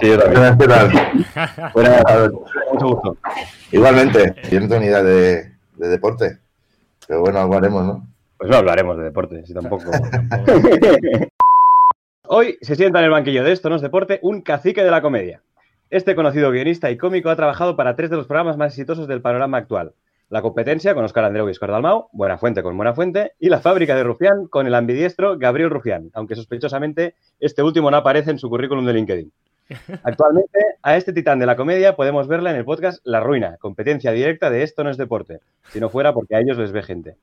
Sí, yo también. ¿Qué tal? Buenas, mucho gusto. Igualmente, yo no tengo ni idea de, de deporte. Pero bueno, algo haremos, ¿no? Pues no hablaremos de deporte, si tampoco. Hoy se sienta en el banquillo de Esto no es deporte un cacique de la comedia. Este conocido guionista y cómico ha trabajado para tres de los programas más exitosos del panorama actual. La competencia con Oscar Andreu y Oscar Dalmau, Buena Fuente con Buena Fuente, y la fábrica de Rufián con el ambidiestro Gabriel Rufián, aunque sospechosamente este último no aparece en su currículum de LinkedIn. Actualmente, a este titán de la comedia podemos verla en el podcast La Ruina, competencia directa de Esto no es deporte, si no fuera porque a ellos les ve gente.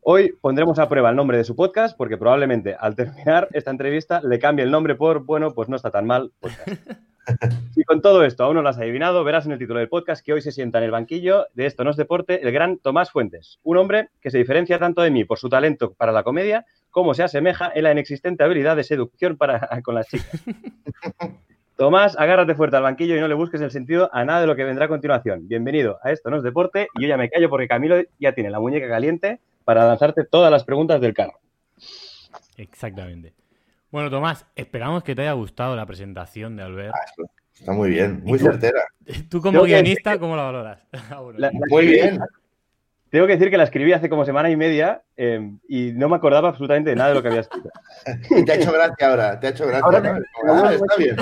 Hoy pondremos a prueba el nombre de su podcast porque probablemente al terminar esta entrevista le cambie el nombre por, bueno, pues no está tan mal. Podcast. Si con todo esto aún no lo has adivinado, verás en el título del podcast que hoy se sienta en el banquillo de Esto no es deporte el gran Tomás Fuentes, un hombre que se diferencia tanto de mí por su talento para la comedia como se asemeja en la inexistente habilidad de seducción para, con las chicas. Tomás, agárrate fuerte al banquillo y no le busques el sentido a nada de lo que vendrá a continuación. Bienvenido a Esto no es deporte y yo ya me callo porque Camilo ya tiene la muñeca caliente para lanzarte todas las preguntas del carro. Exactamente. Bueno, Tomás, esperamos que te haya gustado la presentación de Albert. Ah, está muy bien, muy certera. Tú como guionista, ¿cómo la valoras? Ah, la, la muy bien. Tengo que decir que la escribí hace como semana y media eh, y no me acordaba absolutamente de nada de lo que había escrito. te ha hecho gracia ahora, te ha hecho gracia. Ahora, ah, está bien.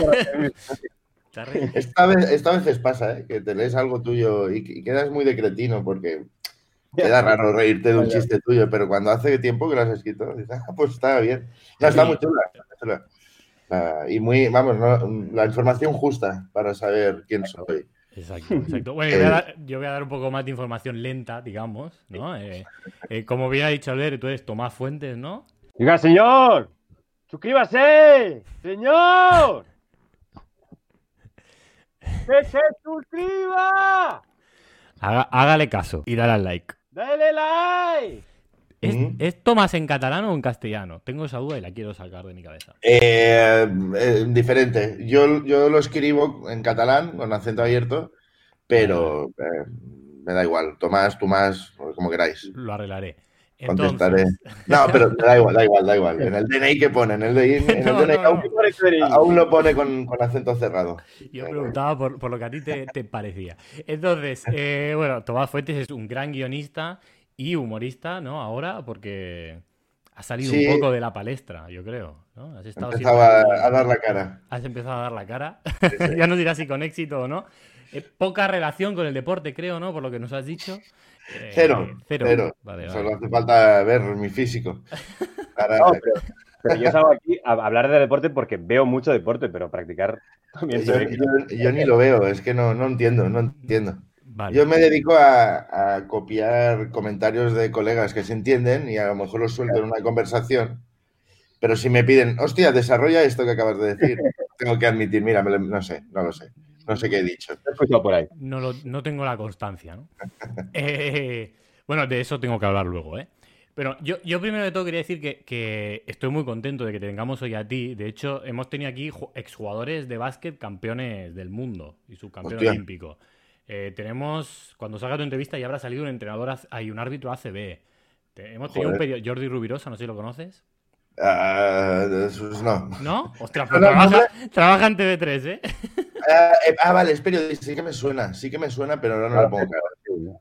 Esta vez, esta vez pasa, ¿eh? que te lees algo tuyo y, y quedas muy de cretino porque Queda raro reírte de un chiste tuyo, pero cuando hace tiempo que lo has escrito, dices, ah, pues está bien. No, está muy chula. y muy, vamos, la información justa para saber quién soy. Exacto, exacto. Bueno, yo voy, a dar, yo voy, a dar, un poco más de información lenta, digamos, ¿no? Eh, eh, como bien ha dicho Albert, tú eres Tomás Fuentes, ¿no? Diga, señor, suscríbase, señor. ¡Que se suscriba! hágale caso y dale al like. ¡Dale like! ¿Es, Tomás en catalán o en castellano? Tengo esa duda y la quiero sacar de mi cabeza. Eh, eh, diferente. Yo, yo lo escribo en catalán, con acento abierto, pero eh, me da igual. Tomás, Tomás, como queráis. Lo arreglaré. Contestaré. No, pero da igual, da igual, da igual. En el DNI que pone, en el DNI, aún, lo pone con, acento cerrado. Yo preguntaba por, lo que a ti te, parecía. Entonces, bueno, Tomás Fuentes es un gran guionista y humorista, ¿no? Ahora, porque ha salido un poco de la palestra, yo creo. ¿no? Has estado a, dar la cara. Has empezado a dar la cara. ya no dirás si con éxito o no. Eh, poca relación con el deporte, creo, ¿no? Por lo que nos has dicho. Eh, cero, cero. Solo hace falta ver mi físico. pero, yo salgo aquí a hablar de deporte porque veo mucho deporte, pero practicar también. Yo, ni lo veo, es que no, no entiendo, no entiendo. Yo me dedico a, copiar comentarios de colegas que se entienden y a lo mejor los suelto en una conversación. Pero si me piden, hostia, desarrolla esto que acabas de decir, tengo que admitir, mira, no sé, no lo sé. No sé qué he dicho. por ahí. No, no tengo la constancia, ¿no? Eh, bueno, de eso tengo que hablar luego, ¿eh? Pero yo, yo primero de todo quería decir que, estoy muy contento de que te tengamos hoy a ti. De hecho, hemos tenido aquí exjugadores de básquet campeones del mundo y subcampeón olímpico. Eh, tenemos, cuando salga tu entrevista ya habrá salido un entrenador, hay un árbitro ACB. hemos tenido un periodista, Jordi Rubirosa, no sé si lo conoces. Uh, no. ¿No? Ostras, pues trabaja, trabaja, en TV3, ¿eh? Ah, eh, ah, vale, es periodista, sí que me suena, sí que me suena, pero ahora no lo pongo claro.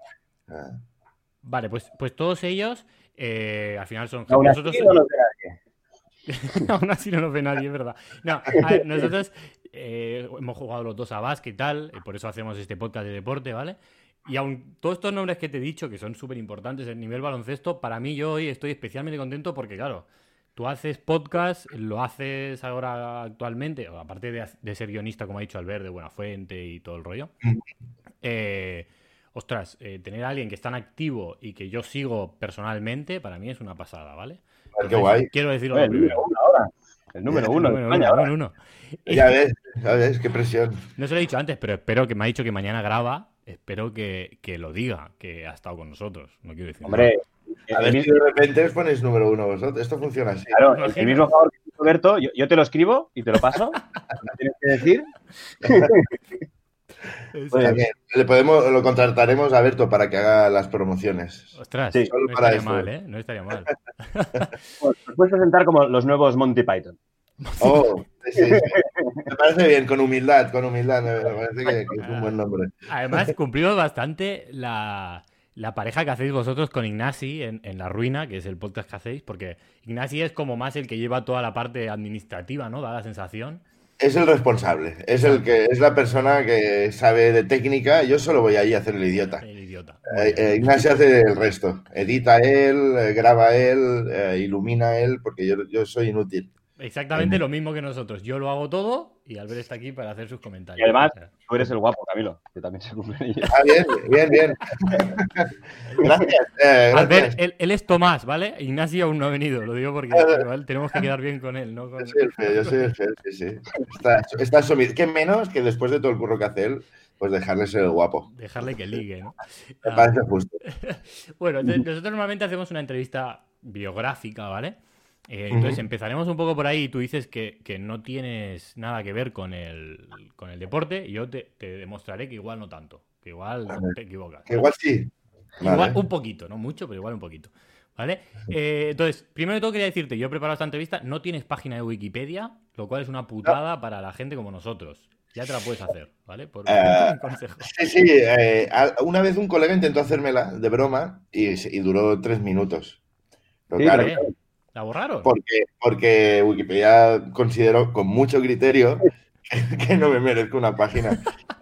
Ah. Vale, pues, pues todos ellos eh, al final son... Aún nosotros... así no nos ve nadie. Aún así no nos ve nadie, es verdad. No, nosotros eh, hemos jugado los dos a básquet y tal, y por eso hacemos este podcast de deporte, ¿vale? Y aun todos estos nombres que te he dicho, que son súper importantes en nivel baloncesto, para mí yo hoy estoy especialmente contento porque, claro, Tú haces podcast, lo haces ahora actualmente, aparte de, ser guionista, como ha dicho Albert, de Buenafuente y todo el rollo. Eh, ostras, eh, tener a alguien que es tan activo y que yo sigo personalmente, para mí es una pasada, ¿vale? qué guay. Quiero decirlo el Número uno ahora. El número uno, el número uno, Ya ves, ya ves, qué presión. No se lo he dicho antes, pero espero que me ha dicho que mañana graba. Espero que, que lo diga, que ha estado con nosotros. No quiero decir. Hombre, a ver si de repente os ponéis número uno vosotros. Esto funciona así. Claro, el, mismo favor que Roberto, yo, yo, te lo escribo y te lo paso. tienes que decir? le podemos, lo contrataremos a Berto para que haga las promociones. Ostras, sí, no estaría mal, ¿eh? No estaría mal. Pues, puedes presentar como los nuevos Monty Python. Oh, sí, sí, Me parece bien, con humildad, con humildad. Me parece que, es un buen nombre. Además, cumplimos bastante la, pareja que hacéis vosotros con Ignasi en, en, La Ruina, que es el podcast que hacéis, porque Ignasi es como más el que lleva toda la parte administrativa, ¿no? Da la sensación. Es el responsable, es el que es la persona que sabe de técnica. Yo solo voy ahí a hacer el idiota. El idiota. Eh, eh, Ignacio hace el resto. Edita él, eh, graba él, ilumina él, porque yo, yo soy inútil. Exactamente lo mismo que nosotros. Yo lo hago todo y Albert está aquí para hacer sus comentarios. Y además, tú eres el guapo, Camilo, que también se cumple. Ah, bien, bien, bien. gracias. Eh, Albert, él, es Tomás, ¿vale? Ignacio aún no ha venido, lo digo porque tenemos que quedar bien con él, ¿no? Yo soy el fe, yo soy el fe, sí, sí. Está, está asumido. ¿Qué menos que después de todo el curro que hace él, pues dejarle ser el guapo. Dejarle que ligue, ¿no? Me parece justo. bueno, nosotros normalmente hacemos una entrevista biográfica, ¿vale? Eh, entonces empezaremos un poco por ahí. Tú dices que, no tienes nada que ver con el, con el deporte y yo te, demostraré que igual no tanto, que igual te equivocas. Que igual sí. Igual un poquito, no mucho, pero igual un poquito. ¿Vale? Eh, entonces, primero de todo quería decirte, yo he preparado esta entrevista, no tienes página de Wikipedia, lo cual es una putada para la gente como nosotros. Ya te la puedes hacer, ¿vale? Por uh, consejo. Sí, sí. Eh, una vez un colega intentó hacérmela de broma y, duró tres minutos. claro, ¿La borraron? Porque, porque Wikipedia consideró con mucho criterio que, no me merezco una página.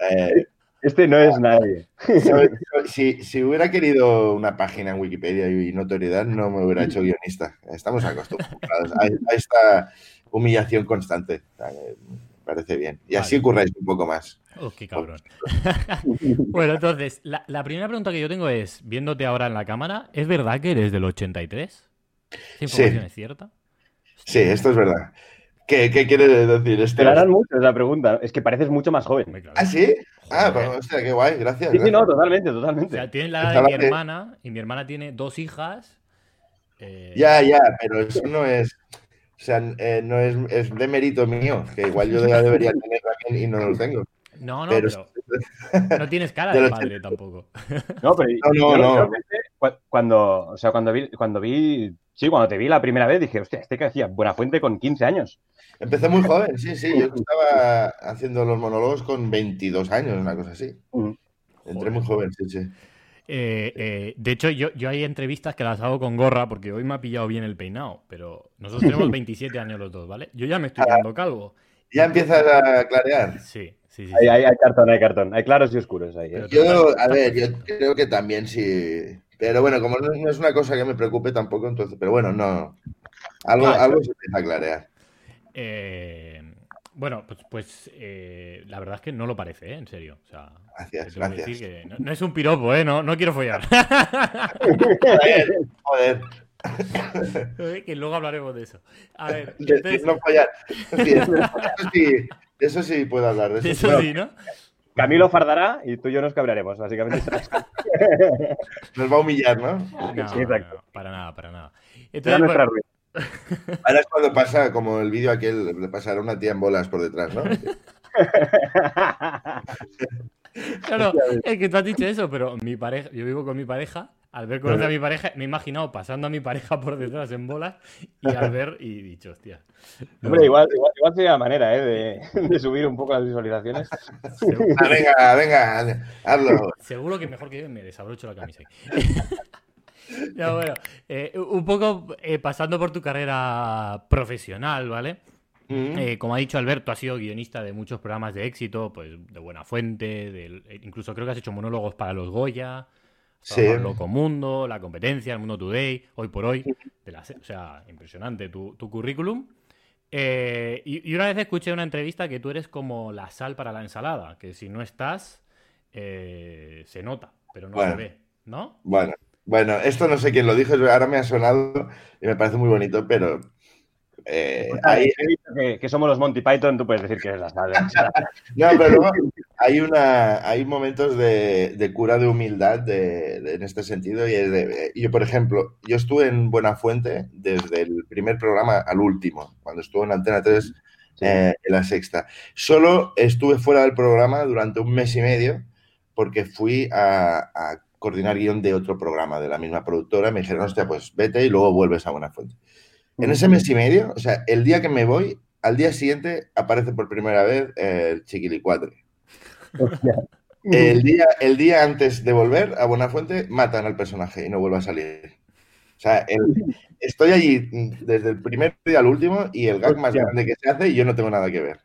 Eh, este no es nadie. Si, hubiera querido una página en Wikipedia y notoriedad, no me hubiera hecho guionista. Estamos acostumbrados a, esta humillación constante. Me parece bien. Y así ocurráis un poco más. Oh, qué cabrón. bueno, entonces, la, la primera pregunta que yo tengo es, viéndote ahora en la cámara, ¿es verdad que eres del 83? ¿Esta información es cierta? Sí, esto es verdad. ¿Qué, qué quiere decir esto? Te harán mucho, es la pregunta. Es que pareces mucho más joven. ¿Ah, sí? Ah, pues, hostia, qué guay, gracias. Sí, sí, no, totalmente, totalmente. O sea, tienes la edad de mi hermana y mi hermana tiene dos hijas. Eh, ya, ya, pero eso no es. O sea, eh, no es, es, de mérito mío, que igual yo ya debería tener y no lo tengo. No, no, pero, no tienes cara de padre tampoco. No, pero no, no, no. Cuando, o sea, cuando vi, cuando vi, sí, cuando te vi la primera vez dije, hostia, este que hacía Buena Fuente con 15 años. Empecé muy joven, sí, sí. Yo estaba haciendo los monólogos con 22 años, una cosa así. Entré muy joven, sí, sí. Eh, eh, de hecho, yo, yo hay entrevistas que las hago con gorra porque hoy me ha pillado bien el peinado, pero nosotros tenemos 27 años los dos, ¿vale? Yo ya me estoy quedando calvo. ¿Ya empiezas a clarear? Sí. Sí, hay, hay, cartón, hay cartón. Hay claros y oscuros ahí. ¿eh? Yo, a ver, yo creo que también sí. Pero bueno, como no, es una cosa que me preocupe tampoco, entonces. Pero bueno, no. Algo, algo se empieza a clarear. Eh, bueno, pues, pues eh, la verdad es que no lo parece, ¿eh? En serio. O sea, gracias, gracias. Que no, es un piropo, ¿eh? No, no quiero follar. joder, joder. que luego hablaremos de eso. A ver, entonces... no follar. Sí, eso, sí, eso sí puedo hablar de eso. Eso sí, ¿no? Camilo fardará y tú y yo nos cabraremos, básicamente. Nos va a humillar, ¿no? No, sí, exacto. para nada, para nada. Entonces, Ahora es cuando pasa, como el vídeo aquel, le pasará una tía en bolas por detrás, ¿no? claro, es que tú has dicho eso, pero mi pareja, yo vivo con mi pareja al ver conocer a mi pareja, me he imaginado pasando a mi pareja por detrás en bolas y al ver y dicho, hostia. Hombre, igual, igual, sería manera ¿eh? de, subir un poco las visualizaciones. Ah, venga, venga, hazlo. Seguro que mejor que yo me desabrocho la camisa. no, bueno, eh, un poco eh, pasando por tu carrera profesional, ¿vale? Mm. como ha dicho Alberto, has sido guionista de muchos programas de éxito, pues de Buena Fuente, incluso creo que has hecho monólogos para los Goya. Sí. Loco Mundo, La Competencia, El Mundo Today, Hoy por Hoy. o sea, impresionante tu, currículum. Eh, y, una vez escuché una entrevista que tú eres como la sal para la ensalada, que si no estás, eh, se nota, pero no se ve, ¿no? Bueno, bueno, esto no sé quién lo dijo, ahora me ha sonado y me parece muy bonito, pero eh, ahí... que, somos los Monty Python, tú puedes decir que eres la sal. no, pero hay, una, hay momentos de, cura de humildad en este sentido. Y yo, por ejemplo, yo estuve en Buena Fuente desde el primer programa al último, cuando estuve en Antena 3 eh, en la sexta. Solo estuve fuera del programa durante un mes y medio porque fui a, coordinar guion de otro programa de la misma productora. Me dijeron, hostia, pues vete y luego vuelves a Buena Fuente. En ese mes y medio, o sea, el día que me voy, al día siguiente aparece por primera vez el Chiquilicuatre. El día, el día antes de volver a Buenafuente matan al personaje y no vuelve a salir. O sea, estoy allí desde el primer día al último y el gag más grande que se hace y yo no tengo nada que ver.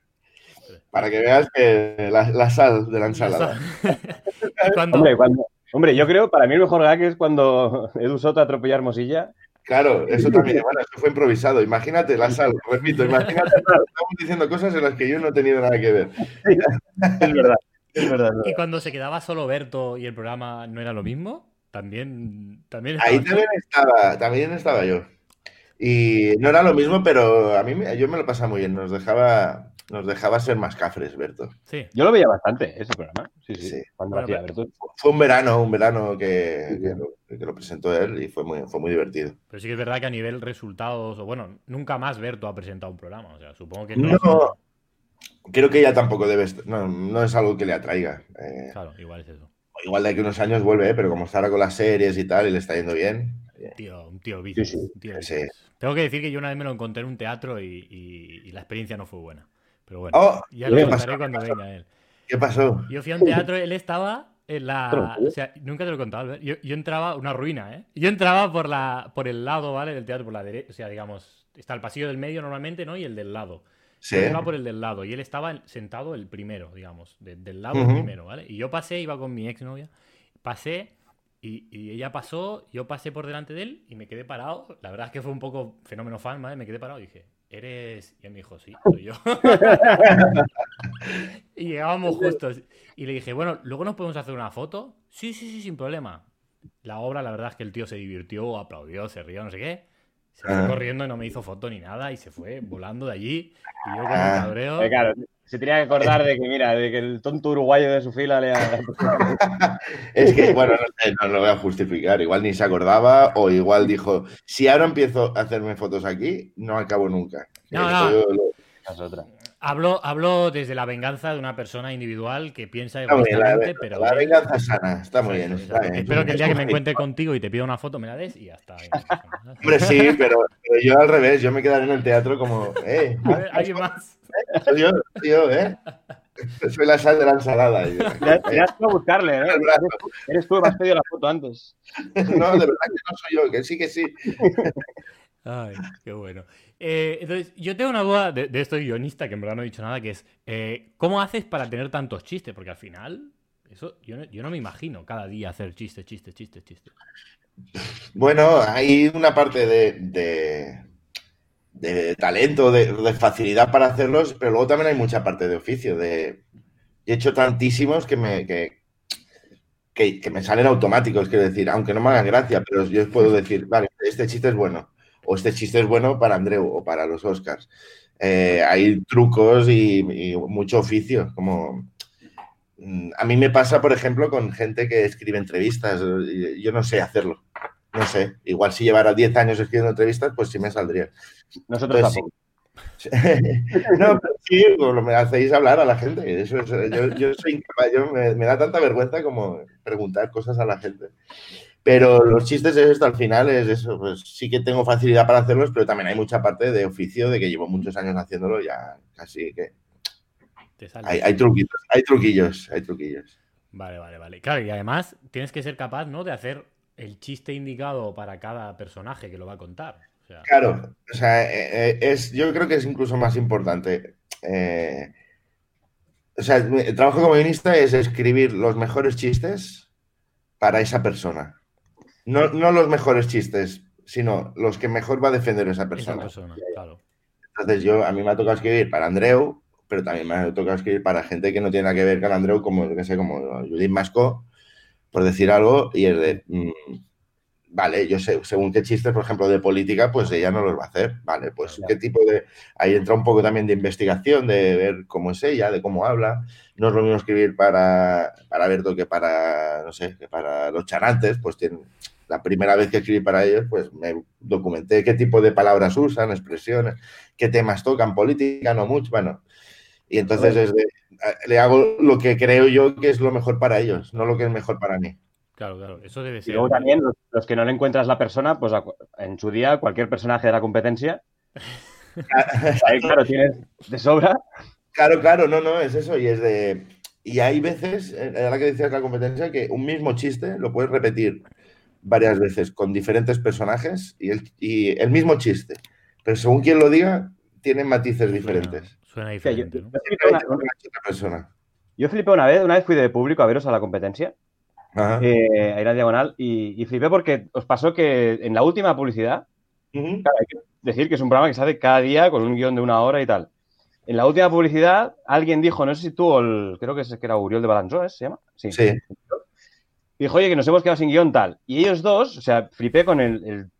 Para que veas que la, sal de la ensalada. Hombre, yo creo, para mí el mejor gag es cuando Edu Soto atropella a Hermosilla. Claro, eso también, bueno, eso fue improvisado. Imagínate la sal, repito, imagínate, estamos diciendo cosas en las que yo no he tenido nada que ver. es verdad, es verdad. Y cuando se quedaba solo Berto y el programa no era lo mismo, también, también estaba Ahí también estaba, también estaba yo. Y no era lo mismo, pero a mí yo me lo pasaba muy bien. Nos dejaba, nos dejaba ser más cafres, Berto. Sí. Yo lo veía bastante, ese programa. Sí, sí. Cuando hacía Berto. Fue un verano, un verano que, que, lo, presentó él y fue muy, fue muy divertido. Pero sí que es verdad que a nivel resultados, o bueno, nunca más Berto ha presentado un programa. O sea, supongo que no. Creo que ella tampoco debe. No, no es algo que le atraiga. Eh. claro, igual es eso. Igual de aquí unos años vuelve, ¿eh? pero como está ahora con las series y tal y le está yendo bien. Tío, un tío vicio. Tengo que decir que yo una vez me lo encontré en un teatro y la experiencia no fue buena. Pero bueno, oh, ya lo contaré cuando venga él. ¿Qué pasó? Yo fui a un teatro, él estaba en la. O sea, nunca te lo he contado, Yo, yo, entraba, una ruina, ¿eh? Yo entraba por, la, por el lado, ¿vale? Del teatro, por la derecha. O sea, digamos, está el pasillo del medio normalmente, ¿no? Y el del lado. Sí. Yo entraba por el del lado y él estaba sentado el primero, digamos, del lado el primero, ¿vale? Y yo pasé, iba con mi exnovia, pasé y, y, ella pasó, yo pasé por delante de él y me quedé parado. La verdad es que fue un poco fenómeno fan, ¿vale? Me quedé parado y dije, eres. Y él me dijo, sí, soy yo. y llegábamos justos. Y le dije, bueno, luego nos podemos hacer una foto. Sí, sí, sí, sin problema. La obra, la verdad es que el tío se divirtió, aplaudió, se rió, no sé qué. Se fue ah. corriendo y no me hizo foto ni nada y se fue volando de allí. Y yo con el ah. cabreo. Eh, claro, se tenía que acordar de que, mira, de que el tonto uruguayo de su fila le ha... es que, bueno, no, lo voy a justificar. Igual ni se acordaba o igual dijo, si ahora empiezo a hacerme fotos aquí, no acabo nunca. No, no. Es otra. Hablo, desde la venganza de una persona individual que piensa egoístamente, pero. La venganza sana, está muy bien. Espero que el día que me encuentre contigo y te pida una foto me la des y ya está. Hombre, sí, pero, yo al revés, yo me quedaré en el teatro como, eh. ¿Alguien más? Soy yo, tío, ¿eh? Soy la sal de la ensalada. Ya has a buscarle, ¿eh? Eres tú, me has pedido la foto antes. No, de verdad que no soy yo, que sí, que sí. Ay, qué bueno. Eh, entonces, yo tengo una duda de, de, este guionista que en verdad no he dicho nada, que es, eh, ¿cómo haces para tener tantos chistes? Porque al final, eso yo no, me imagino cada día hacer chistes, chistes, chistes, chistes. Bueno, hay una parte de, de, talento, de, facilidad para hacerlos, pero luego también hay mucha parte de oficio. De, he hecho tantísimos que me, que, que, me salen automáticos, quiero decir, aunque no me hagan gracia, pero yo puedo decir, vale, este chiste es bueno o este chiste es bueno para Andreu o para los Oscars. Eh, hay trucos y, mucho oficio, como mm, a mí me pasa, por ejemplo, con gente que escribe entrevistas. Yo no sé hacerlo. No sé. Igual si llevara 10 años escribiendo entrevistas, pues sí me saldría. Nosotros tampoco. no, pero sí, pues me hacéis hablar a la gente. Eso yo, soy incapaz, me, me, da tanta vergüenza como preguntar cosas a la gente. Pero los chistes es esto, al final es eso, pues sí que tengo facilidad para hacerlos, pero también hay mucha parte de oficio, de que llevo muchos años haciéndolo, ya casi que... Hay, hay, truquitos, hay truquillos, hay truquillos. Vale, vale, vale. Claro, y además tienes que ser capaz, ¿no? De hacer el chiste indicado para cada personaje que lo va a contar. Claro, o sea, eh, eh, es, yo creo que es incluso más importante. Eh, o sea, el trabajo como guionista es escribir los mejores chistes para esa persona. No, no los mejores chistes, sino los que mejor va a defender esa persona. Entonces yo, a mí me ha tocado escribir para Andreu, pero también me ha tocado escribir para gente que no tiene nada que ver con Andreu, como, que sé, como Judith Masco, por decir algo, y es de, mm, vale, yo sé, según qué chistes, por ejemplo, de política, pues ella no los va a hacer, vale, pues qué tipo de, ahí entra un poco también de investigación, de ver cómo es ella, de cómo habla, no es lo mismo escribir para, para Berto que para, no sé, que para los charantes, pues tienen la primera vez que escribí para ellos, pues me documenté qué tipo de palabras usan, expresiones, qué temas tocan, política, no mucho, bueno. Y entonces le hago lo que creo yo que es lo mejor para ellos, no lo que es mejor para mí. Claro, claro, eso debe ser. Y luego también los, que no le encuentras la persona, pues en su día, cualquier personaje de la competencia, claro, tienes de sobra. Claro, claro, no, no, es eso. Y es de. Y hay veces, ahora que decías la competencia, que un mismo chiste lo puedes repetir varias veces con diferentes personajes y el, y el mismo chiste. Pero según quien lo diga, tienen matices diferentes. Suena diferente, ¿no? Yo flipé una vez, una vez fui de público a veros a la competencia, eh, a ir a diagonal, y, flipé porque os pasó que en la última publicidad, hay que decir que es un programa que se hace cada día con un guion de una hora y tal. En la última publicidad, alguien dijo, no sé si tú, el, creo que, es, que era Uriol de Balanzó, ¿se llama? Sí. sí. Dijo, oye, que nos hemos quedado sin guion tal. Y ellos dos, o sea, flipé con el,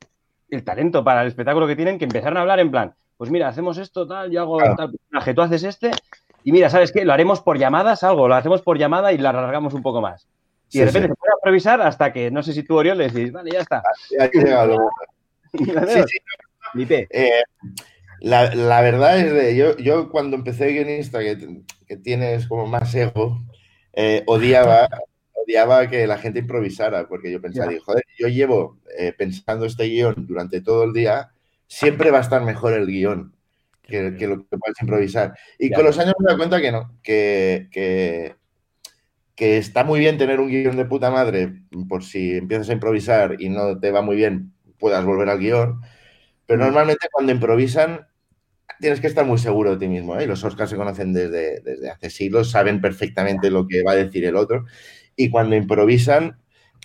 talento para el espectáculo que tienen, que empezaron a hablar en plan, pues mira, hacemos esto, tal, yo hago tal personaje, tú haces este, y mira, ¿sabes qué? Lo haremos por llamadas, algo, lo hacemos por llamada y la alargamos un poco más. Y de repente se puede improvisar hasta que, no sé si tú, Oriol, le decís, vale, ya está. Ya sí, sí. Eh, la, la, verdad es de, yo, yo cuando empecé guionista, que, que tienes como más ego, eh, odiaba, odiaba que la gente improvisara, porque yo pensaba, joder, yo llevo eh, pensando este guion durante todo el día, siempre va a estar mejor el guion que, lo que puedes improvisar. Y con los años me doy cuenta que no, que, que, está muy bien tener un guion de puta madre por si empiezas a improvisar y no te va muy bien, puedas volver al guion. Pero mm. normalmente cuando improvisan tienes que estar muy seguro de ti mismo. ¿eh? Los Oscars se conocen desde, desde hace siglos, saben perfectamente lo que va a decir el otro. Y cuando improvisan,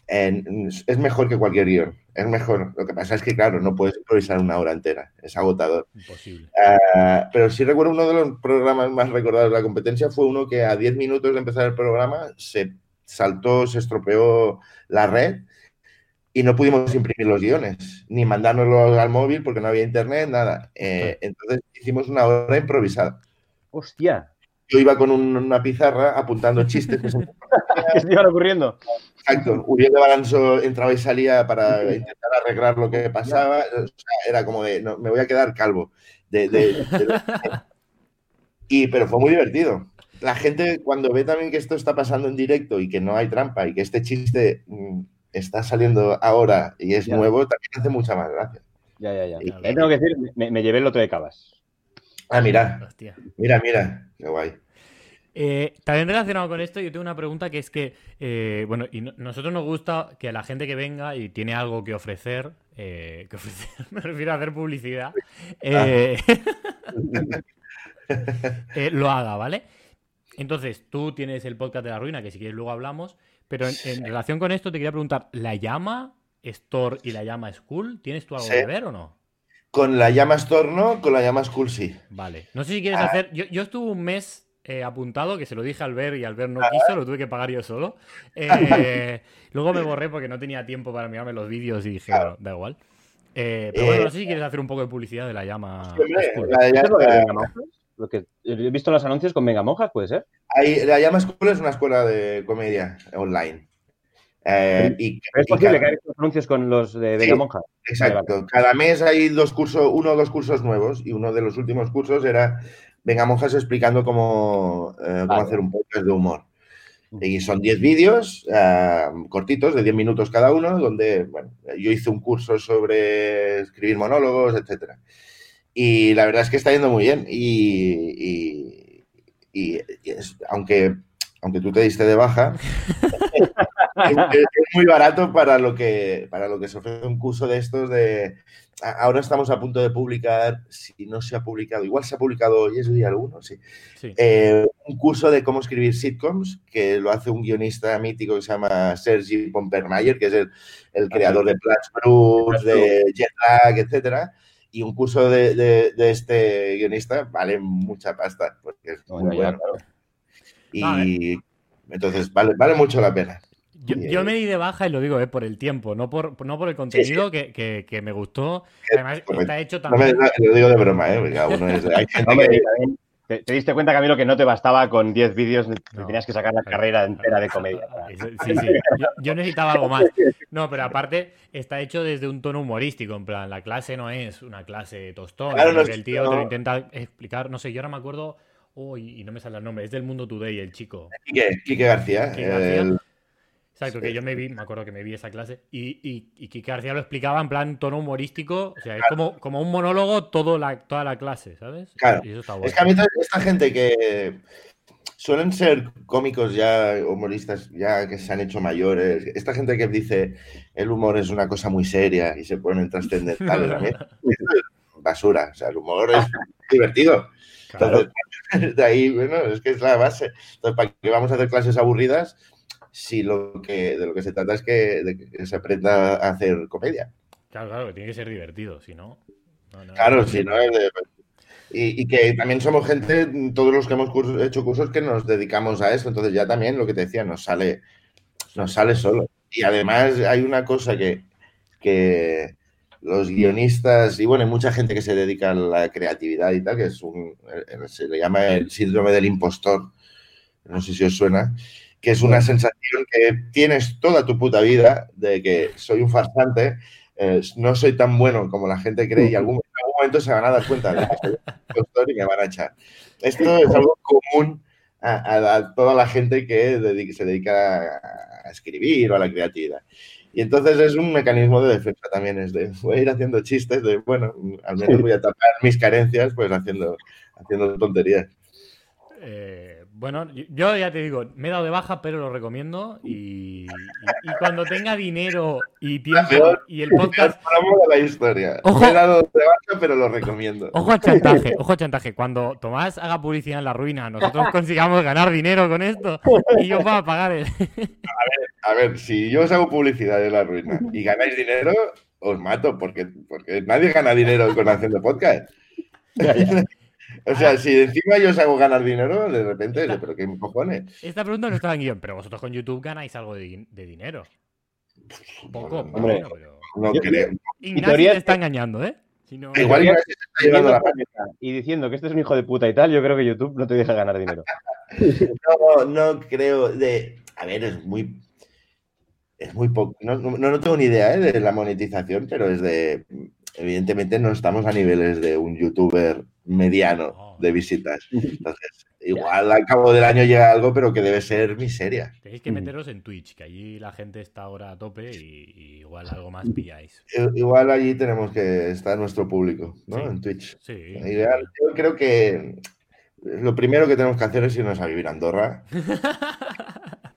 es mejor que cualquier guion. Es mejor. Lo que pasa es que, claro, no puedes improvisar una hora entera. Es agotador. Imposible. Ah, pero sí recuerdo uno de los programas más recordados de la competencia fue uno que a 10 minutos de empezar el programa se saltó, se estropeó la red y no pudimos imprimir los guiones, ni mandárnoslos al móvil porque no había internet, nada. Eh, entonces hicimos una hora improvisada. Hostia. Yo iba con una pizarra apuntando chistes. que se iban ocurriendo? Exacto. Uriel de Balanzo entraba y salía para intentar arreglar lo que pasaba. era como de, no, me voy a quedar calvo. y, pero fue muy divertido. La gente, cuando ve también que esto está pasando en directo y que no hay trampa y que este chiste mm, está saliendo ahora y es nuevo, también hace mucha más gracia. Ya, ya, ya. Y, tengo que decir, me, llevé el otro de Cabas. Ah, mira. Mira, mira. Qué guay. Eh, también relacionado con esto, yo tengo una pregunta que es que, eh, bueno, y nosotros nos gusta que la gente que venga y tiene algo que ofrecer, eh, que ofrecer, me refiero a hacer publicidad, lo haga, ¿vale? Entonces, tú tienes el podcast de la ruina, que si quieres luego hablamos, pero en, relación con esto te quería preguntar, ¿la llama Store y la llama School, ¿tienes tú algo que ver o no? Con la llama Store no, con la llama School sí. Vale. No sé si quieres ah. hacer. Yo, yo, estuve un mes eh, apuntado, que se lo dije al ver y al ver no quiso, lo tuve que pagar yo solo. Eh, luego me borré porque no tenía tiempo para mirarme los vídeos y dije, bueno, da igual. Eh, pero bueno, no sé si quieres hacer un poco de publicidad de la llama. Lo que he visto en los anuncios con Venga Monjas, ¿puede ser? la llama School es una escuela de comedia online. Y, ¿Es posible que haya anuncios con los de Venga Monjas? Exacto. Cada mes hay dos cursos, uno o dos cursos nuevos y uno de los últimos cursos era Venga Monjas explicando cómo, eh, hacer un podcast de humor. Y son 10 vídeos eh, cortitos, de 10 minutos cada uno, donde bueno, yo hice un curso sobre escribir monólogos, etc. Y la verdad es que está yendo muy bien. Y, aunque, aunque tú te diste de baja, es, muy barato para lo, que, para lo que se ofrece un curso de estos de ahora estamos a punto de publicar, si no se ha publicado, igual se ha publicado hoy, es día alguno, sí. Eh, un curso de cómo escribir sitcoms, que lo hace un guionista mítico que se llama Sergi Pompermayer, que es el, el creador de Platch Bruce, de Jetlag, etcétera. Y un curso de, de, este guionista vale mucha pasta, porque es muy bueno. Y entonces vale, vale mucho la pena. Yo, me di de baja y lo digo, eh, por el tiempo, no por, no por el contenido Que, que, me gustó. Además, está hecho también. No lo digo de broma, ¿eh? Uno es, hay gente te, diste cuenta, Camilo, que no te bastaba con 10 vídeos, tenías que sacar la carrera entera de comedia. Sí, sí. Yo, necesitaba algo más. No, pero aparte está hecho desde un tono humorístico. En plan, la clase no es una clase tostón. Claro, el tío te lo intenta explicar. No sé, yo ahora me acuerdo. Uy, y no me sale el nombre. Es del Mundo Today, el chico. Quique, Quique García. Quique García Exacto, que yo me vi, me acuerdo que me vi esa clase, y, y, y Kike García lo explicaba en plan tono humorístico, o sea, es como, como un monólogo todo la, toda la clase, ¿sabes? Claro. Es que a mí esta gente que suelen ser cómicos ya, humoristas ya que se han hecho mayores, esta gente que dice el humor es una cosa muy seria y se ponen trascendentales, basura, o sea, el humor es divertido. Entonces, de ahí, bueno, es que es la base. Entonces, ¿para qué vamos a hacer clases aburridas? Si lo que de lo que se trata es que, de que se aprenda a hacer comedia. Claro, claro, que tiene que ser divertido, si no. claro, si no. y, y, que también somos gente, todos los que hemos hecho cursos, que nos dedicamos a eso. Entonces, ya también lo que te decía, nos sale, nos sale solo. Y además, hay una cosa que, que los guionistas, y bueno, hay mucha gente que se dedica a la creatividad y tal, que es un. Se le llama el síndrome del impostor. No sé si os suena que es una sensación que tienes toda tu puta vida de que soy un farsante, eh, no soy tan bueno como la gente cree y algún, en algún momento se van a dar cuenta de que soy un y me van a echar. Esto es algo común a, toda la gente que se dedica a escribir o a la creatividad. Y entonces es un mecanismo de defensa también, es de, voy a ir haciendo chistes, de, bueno, al menos voy a tapar mis carencias, pues haciendo, haciendo tonterías. Eh, bueno, yo ya te digo, me he dado de baja, pero lo recomiendo. Y, cuando tenga dinero y tiempo y el podcast. la historia. me he dado de baja, pero lo recomiendo. Ojo al chantaje, ojo al chantaje. Cuando Tomás haga publicidad en la ruina, nosotros consigamos ganar dinero con esto y yo pueda pagar el. A ver, a ver, si yo os hago publicidad en la ruina y ganáis dinero, os mato, porque, porque nadie gana dinero con haciendo podcast. O sea, si encima yo os hago ganar dinero, de repente, ¿pero qué cojones? Esta pregunta no estaba en guion, pero vosotros con YouTube ganáis algo de, dinero. Un poco, hombre, pero... no creo. Ignacio te está engañando, ¿eh? Igual Ignacio se está llevando la Y diciendo que este es un hijo de puta y tal, yo creo que YouTube no te deja ganar dinero. no, no creo. De... A ver, es muy. Es muy poco. No, no, no tengo ni idea ¿eh? de la monetización, pero es de evidentemente no estamos a niveles de un youtuber mediano de visitas. Entonces, igual al cabo del año llega algo, pero que debe ser miseria. Tenéis que meteros en Twitch, que allí la gente está ahora a tope y, igual algo más pilláis. Igual allí tenemos que estar nuestro público, ¿no? En Twitch. Sí. Yo creo que lo primero que tenemos que hacer es irnos a vivir a Andorra.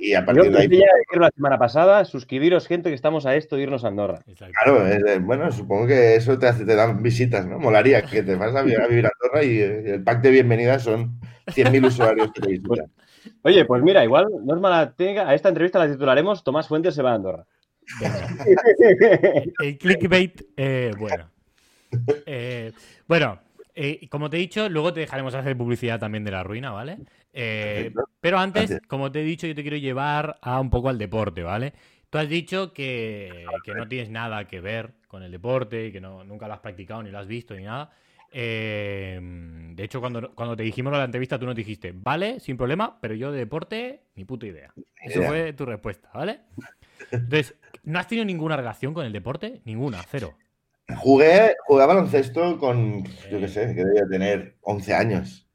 Y a partir de ahí. Ya la semana pasada, suscribiros, gente, que estamos a esto de irnos a Andorra. Claro, bueno, supongo que eso te, hace, te dan visitas, ¿no? Molaría que te vas a vivir a, Andorra y eh, el pack de bienvenida son 100.000 usuarios que te visitan. Oye, pues mira, igual no es mala técnica. A esta entrevista la titularemos Tomás Fuentes se va a Andorra. el clickbait, eh, bueno. Eh, bueno, como te he dicho, luego te dejaremos hacer publicidad también de la ruina, ¿vale? Eh, pero antes, como te he dicho, yo te quiero llevar a un poco al deporte, ¿vale? Tú has dicho que, no tienes nada que ver con el deporte, y que no, nunca lo has practicado, ni lo has visto, ni nada. Eh, de hecho, cuando, cuando te dijimos la entrevista, tú nos dijiste, vale, sin problema, pero yo de deporte, ni puta idea. Eso fue tu respuesta, ¿vale? Entonces, ¿no has tenido ninguna relación con el deporte? Ninguna, cero. Jugué, jugué baloncesto con, yo qué sé, que debía tener 11 años.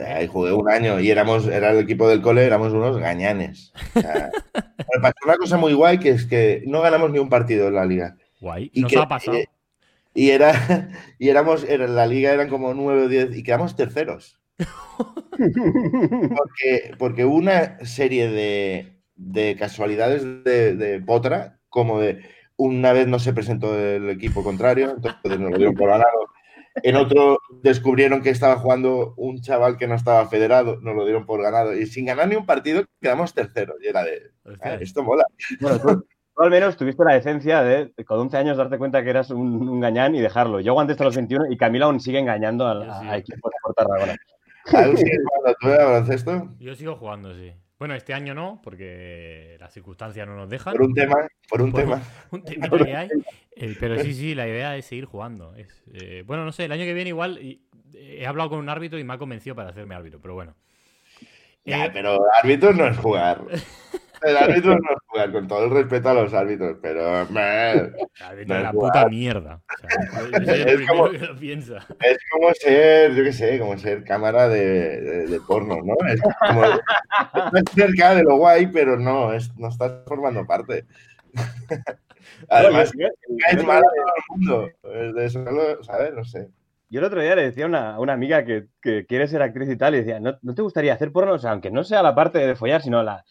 Ahí jugué un año y éramos, era el equipo del cole, éramos unos gañanes. me pasó una cosa muy guay que es que no ganamos ni un partido en la liga. Guay, y nos ha pasado. Y, era, y éramos, en la liga eran como 9 o 10 y quedamos terceros. porque, porque hubo una serie de, de casualidades de, de, Potra, como de una vez no se presentó el equipo contrario, entonces nos lo dieron por ganado en otro descubrieron que estaba jugando un chaval que no estaba federado, nos lo dieron por ganado. Y sin ganar ni un partido quedamos terceros. Y era de, ah, esto mola. Bueno, tú, al menos tuviste la decencia de con 11 años darte cuenta que eras un, un gañán y dejarlo. Yo aguanté hasta los 21 y Camila aún sigue engañando a, equipos de Tarragona. baloncesto? Yo sigo jugando, sí. Bueno, este año no, porque las circunstancias no nos dejan. Por un tema, por un tema. Eh, pero sí, sí, la idea es seguir jugando. Eh, bueno, no sé, el año que viene igual he hablado con un árbitro y me ha convencido para hacerme árbitro, pero bueno. Ya, eh, pero árbitro no es jugar. El árbitro no juega, con todo el respeto a los árbitros, pero. Man, no la puta mierda. es, como, es, como, ser, yo qué sé, como ser cámara de, de, porno, ¿no? Es como. Estás cerca de lo guay, pero no, es, no estás formando parte. Además, es malo a todo el mundo. De eso, ¿sabes? No sé. Yo el otro día le decía a una, amiga que, quiere ser actriz y tal, y decía, ¿no, te gustaría hacer porno? O sea, aunque no sea la parte de follar, sino la,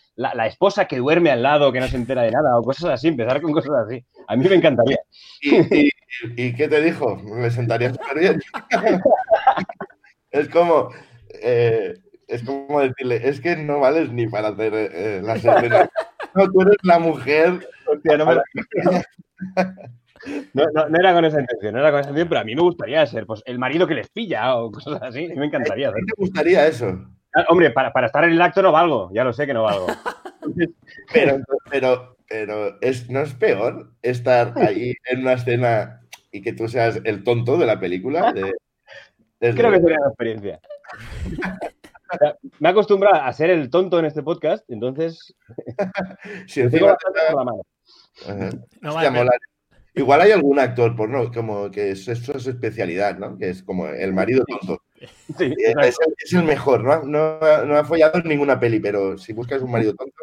esposa que duerme al lado, que no se entera de nada, o cosas así, empezar con cosas así. A mí me encantaría. ¿Y, qué te dijo? Me sentaría súper bien. es como... Eh, es como decirle, es que no vales ni para hacer eh, la No, tú eres la mujer. Hostia, no me... No, no, era con esa intención, no era con esa intención, pero a mí me gustaría ser pues, el marido que les pilla o cosas así. A mí me encantaría. ¿A te gustaría eso? Ah, hombre, para, para, estar en el acto no valgo, ya lo sé que no valgo. pero, pero, pero es, ¿no es peor estar ahí en una escena y que tú seas el tonto de la película? Creo que sería una experiencia. me he acostumbrado a ser el tonto en este podcast, entonces. Si encima la mano. No, vale, Igual hay algún actor porno como que es, eso es su especialidad, ¿no? Que es como el marido tonto. Sí, es, el, mejor, ¿no? ¿no? No, ha follado en ninguna peli, pero si buscas un marido tonto,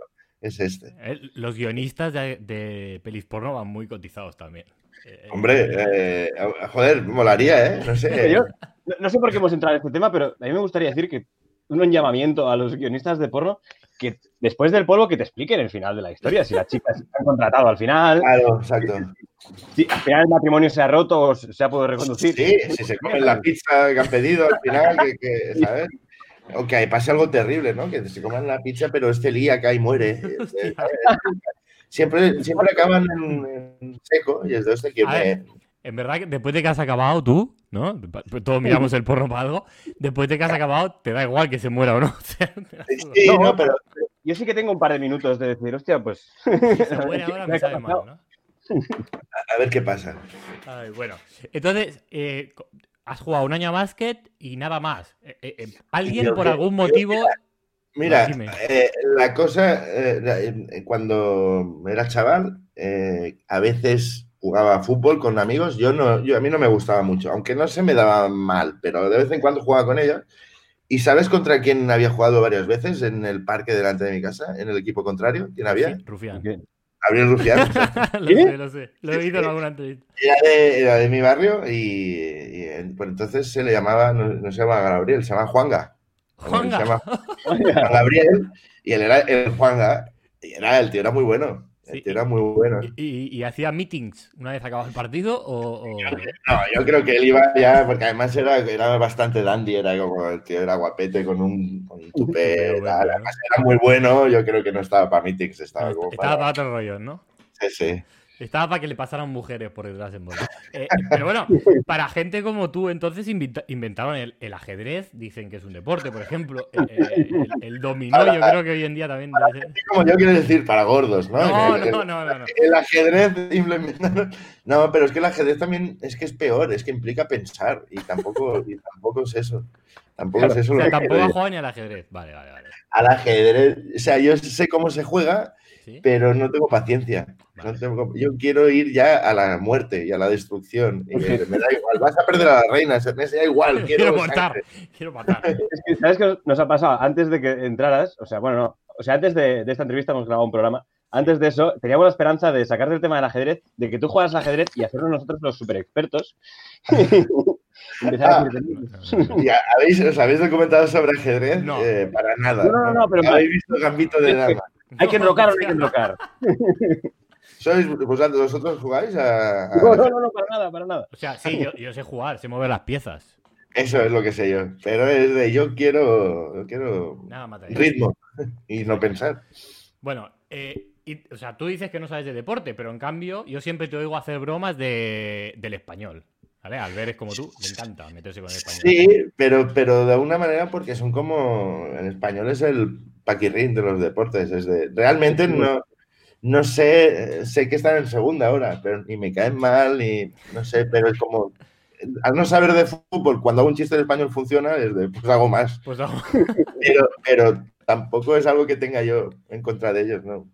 es este. Eh, los guionistas de, pelis porno van muy cotizados también. Eh, eh, Hombre, joder, molaría, ¿eh? No sé. no, sé por qué hemos entrado en este tema, pero a mí me gustaría decir que un llamamiento a los guionistas de porno que después del polvo que te expliquen el final de la historia, si la chica se ha contratado al final. Claro, exacto. Si al final el matrimonio se ha roto o se ha podido reconducir. Sí, si se comen la pizza que han pedido al final, que, ¿sabes? O que pase algo terrible, ¿no? Que se coman la pizza, pero es celíaca y muere. siempre, siempre acaban en, seco y es de este que me... En verdad, después de que has acabado tú, ¿no? Todos miramos el porno para algo. Después de que has acabado, te da igual que se muera o no. sí, no, pero yo sí que tengo un par de minutos de decir, hostia, pues. se muere ahora me sabe mal, ¿no? A ver qué pasa. bueno, entonces, eh, has jugado un año a básquet y nada más. Eh, eh, ¿Alguien por algún motivo Mira, la cosa, cuando era chaval, a veces jugaba fútbol con amigos, yo no, yo a mí no me gustaba mucho, aunque no se me daba mal, pero de vez en cuando jugaba con ellos. ¿Y sabes contra quién había jugado varias veces en el parque delante de mi casa, en el equipo contrario? ¿Quién había? Rufián. Gabriel Rufián. lo sé, lo sé. Lo he oído en alguna entrevista. Era de, mi barrio y, pues entonces se le llamaba, no, se llama Gabriel, se llama Juanga. Juanga. Se llama Juan Gabriel y él era el Juanga y era, el tío era muy bueno. Era muy bueno. ¿Y, hacía meetings una vez acabado el partido? O, No, yo creo que él iba ya, porque además era, era bastante dandy, era como el tío era guapete con un, con un tupé, era muy bueno, yo creo que no estaba para meetings, estaba como Estaba para, para otros rollos, ¿no? Sí, sí. Estaba para que le pasaran mujeres por detrás en bola. Eh, pero bueno, para gente como tú, entonces inventaron el, ajedrez, dicen que es un deporte, por ejemplo. El, dominó, yo creo que hoy en día también. Como yo quiero decir, para gordos, ¿no? No, no, no, no, El ajedrez implementaron. No, pero es que el ajedrez también es que es peor, es que implica pensar y tampoco, y tampoco es eso. Tampoco es eso. O sea, tampoco ha jugado ni al ajedrez. Vale, vale, vale. Al ajedrez, o sea, yo sé cómo se juega pero no tengo paciencia. yo quiero ir ya a la muerte y a la destrucción. me, da igual, vas a perder a la reina, me da igual. Quiero, matar, quiero matar. Es que, ¿sabes qué nos ha pasado? Antes de que entraras, o sea, bueno, no, o sea, antes de, esta entrevista hemos grabado un programa. Antes de eso, teníamos la esperanza de sacar del tema del ajedrez, de que tú juegas al ajedrez y hacernos nosotros los super expertos. Ah, ¿habéis, ¿Os habéis documentado sobre ajedrez? No. Eh, para nada. No, no, no, pero ¿Habéis visto Gambito de Dama? ¿Hay que enrocar o no hay que enrocar? ¿Sois, vosotros jugáis a, No, no, no, para nada, para nada. O sea, sí, yo, sé jugar, sé mover las piezas. Eso es lo que sé yo. Pero es de yo quiero, quiero ritmo y no pensar. Bueno, eh, o sea, tú dices que no sabes de deporte, pero en cambio yo siempre te oigo hacer bromas de, del español. ¿Vale? Albert es como tú, le encanta meterse con el español. Sí, pero, pero de alguna manera porque son como. En español es el paquirrín de los deportes. Es de, realmente no, no sé, sé que están en segunda ahora, pero ni me caen mal, ni no sé, pero es como. Al no saber de fútbol, cuando hago un chiste en español funciona, es de pues hago más. Pues hago. Pero, pero tampoco es algo que tenga yo en contra de ellos, ¿no?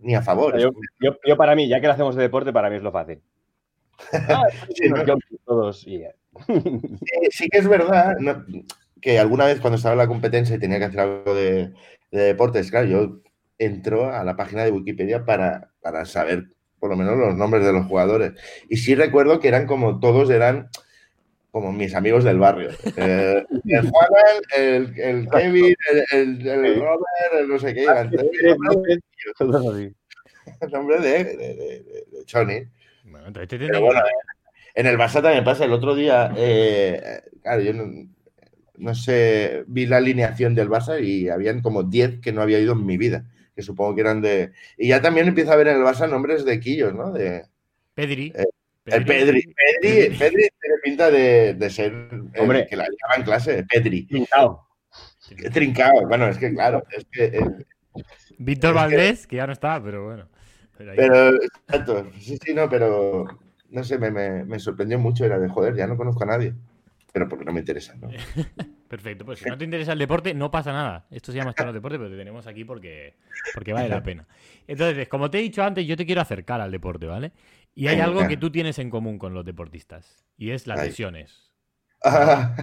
ni a favor. Yo, para mí, ya que lo hacemos de deporte, para mí es lo fácil. Ah, sí, que es verdad que alguna vez cuando estaba en la competencia y tenía que hacer algo de, deportes, claro, yo entro a la página de Wikipedia para, para saber por lo menos los nombres de los jugadores. Y sí recuerdo que eran como todos eran como mis amigos del barrio. Eh, el Juan, el, el Kevin, el, el, Robert, el no sé qué. El, nombre de, de, de, de Johnny. Bueno, Pero bueno, en el Barça también pasa. El otro día, eh, claro, yo no, sé, vi la alineación del Barça y habían como 10 que no había ido en mi vida, que supongo que eran de... Y ya también empieza a ver en el Barça nombres de quillos, ¿no? De, Pedri. Eh, el Pedri, Pedri, Pedri tiene pinta de, ser Hombre. que la lleva en clase, Pedri. Trincao. Trincao, bueno, es que claro, es que... Víctor Valdés, que... ya no está, pero bueno. Pero, exacto, sí, sí, no, pero no sé, me, me, sorprendió mucho, era de joder, ya no conozco a nadie. Pero porque no me interesa, ¿no? Perfecto, pues si no te interesa el deporte, no pasa nada. Esto se llama Estar Deporte, pero te tenemos aquí porque, porque vale la pena. Entonces, como te he dicho antes, yo te quiero acercar al deporte, ¿vale? Y hay algo que tú tienes en común con los deportistas, y es las lesiones. Ah,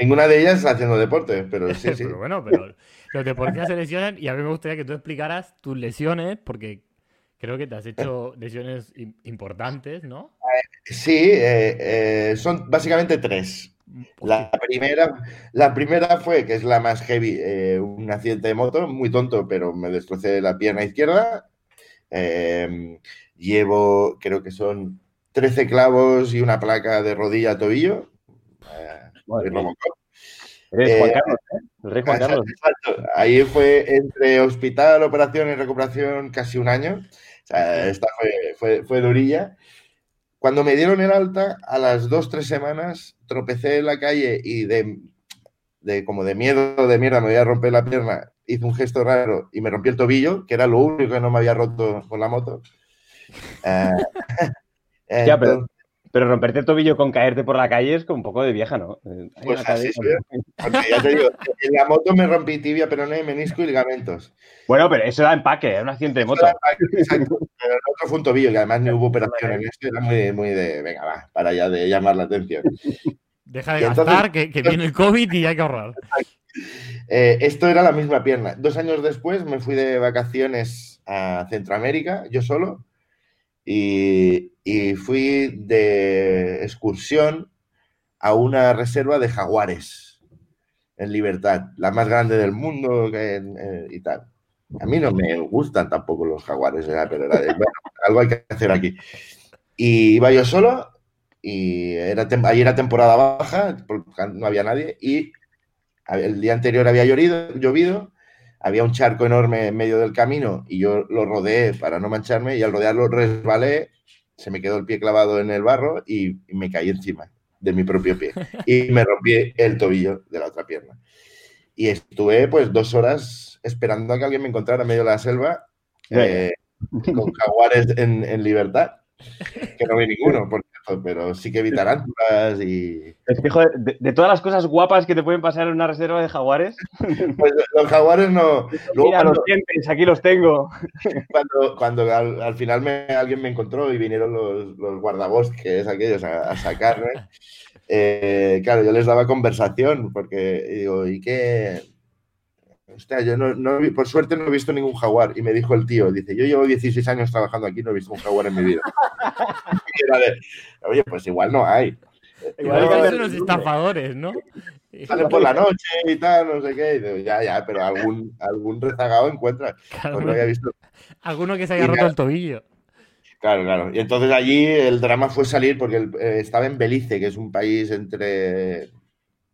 Ninguna de ellas haciendo deporte, pero sí, sí. pero bueno, pero los deportistas se lesionan y a mí me gustaría que tú explicaras tus lesiones, porque creo que te has hecho lesiones importantes, ¿no? Sí, eh, eh, son básicamente tres. La primera, la primera fue, que es la más heavy, eh, un accidente de moto, muy tonto, pero me destrocé la pierna izquierda. Em, llevo, creo que son 13 clavos y una placa de rodilla a tobillo. Eres Juan Carlos, ¿eh? El rey Juan Carlos. Ahí fue entre hospital, operación y recuperación casi un año. O sea, esta fue, fue, durilla. Cuando me dieron el alta, a las dos, tres semanas, tropecé en la calle y de, de como de miedo, de mierda, me voy a romper la pierna, hice un gesto raro y me rompí el tobillo, que era lo único que no me había roto con la moto. Eh, ya, pero, pero, romperte el tobillo con caerte por la calle es como un poco de vieja, ¿no? Pues así ya te digo, en la moto me rompí tibia, pero no hay menisco y ligamentos. Bueno, pero eso da empaque, es un accidente de moto. exacto, pero el otro fue un tobillo y además no hubo operación en esto, era muy, muy de, venga, va, para ya de llamar la atención. Deja de gastar, que, que, viene el COVID y hay que ahorrar. Eh, esto era la misma pierna. Dos años después me fui de vacaciones a Centroamérica, yo solo, y, fui de excursión a una reserva de jaguares en libertad, la más grande del mundo eh, y tal. A mí no me gustan tampoco los jaguares, pero era de, bueno, algo hay que hacer aquí. Y iba yo solo y era, ahí era temporada baja, porque no había nadie, y el día anterior había llovido, había un charco enorme en medio del camino y yo lo rodeé para no mancharme y al rodearlo resbalé, se me quedó el pie clavado en el barro y, me caí encima de mi propio pie y me rompí el tobillo de la otra pierna. Y estuve pues dos horas esperando a que alguien me encontrara en medio de la selva eh, con jaguares en, en libertad, que no vi ninguno, porque pero sí que evitarán y. Es que, joder, de, todas las cosas guapas que te pueden pasar en una reserva de jaguares. Pues los jaguares no. Mira, los dientes, aquí los tengo. Cuando, cuando al, final me, alguien me encontró y vinieron los, los guardabosques aquellos a, sacarme, eh, claro, yo les daba conversación porque digo, ¿y qué? Hostia, yo no, no, por suerte no he visto ningún jaguar. Y me dijo el tío, dice, yo llevo 16 años trabajando aquí, no he visto un jaguar en mi vida. Oye, pues igual no hay. Igual son los estafadores, ¿no? Sale por la noche y tal, no sé qué. ya, ya, pero algún, algún rezagado encuentra. Claro, pues no había visto. Alguno que se haya roto el tobillo. Claro, claro. Y entonces allí el drama fue salir porque eh, estaba en Belice, que es un país entre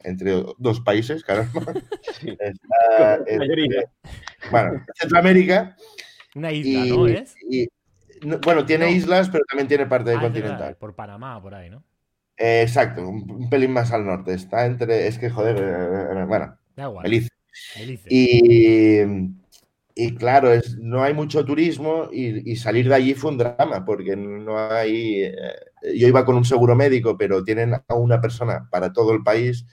entre dos países, claro. bueno, Centroamérica. Una isla, ¿no es? bueno, tiene islas, pero también tiene parte de ah, continental. por Panamá, por ahí, ¿no? Eh, exacto, un, pelín más al norte. Está entre. Es que, joder, eh, eh, bueno. Belice. Y, y, claro, es, no hay mucho turismo y, salir de allí fue un drama, porque no hay. yo iba con un seguro médico, pero tienen a una persona para todo el país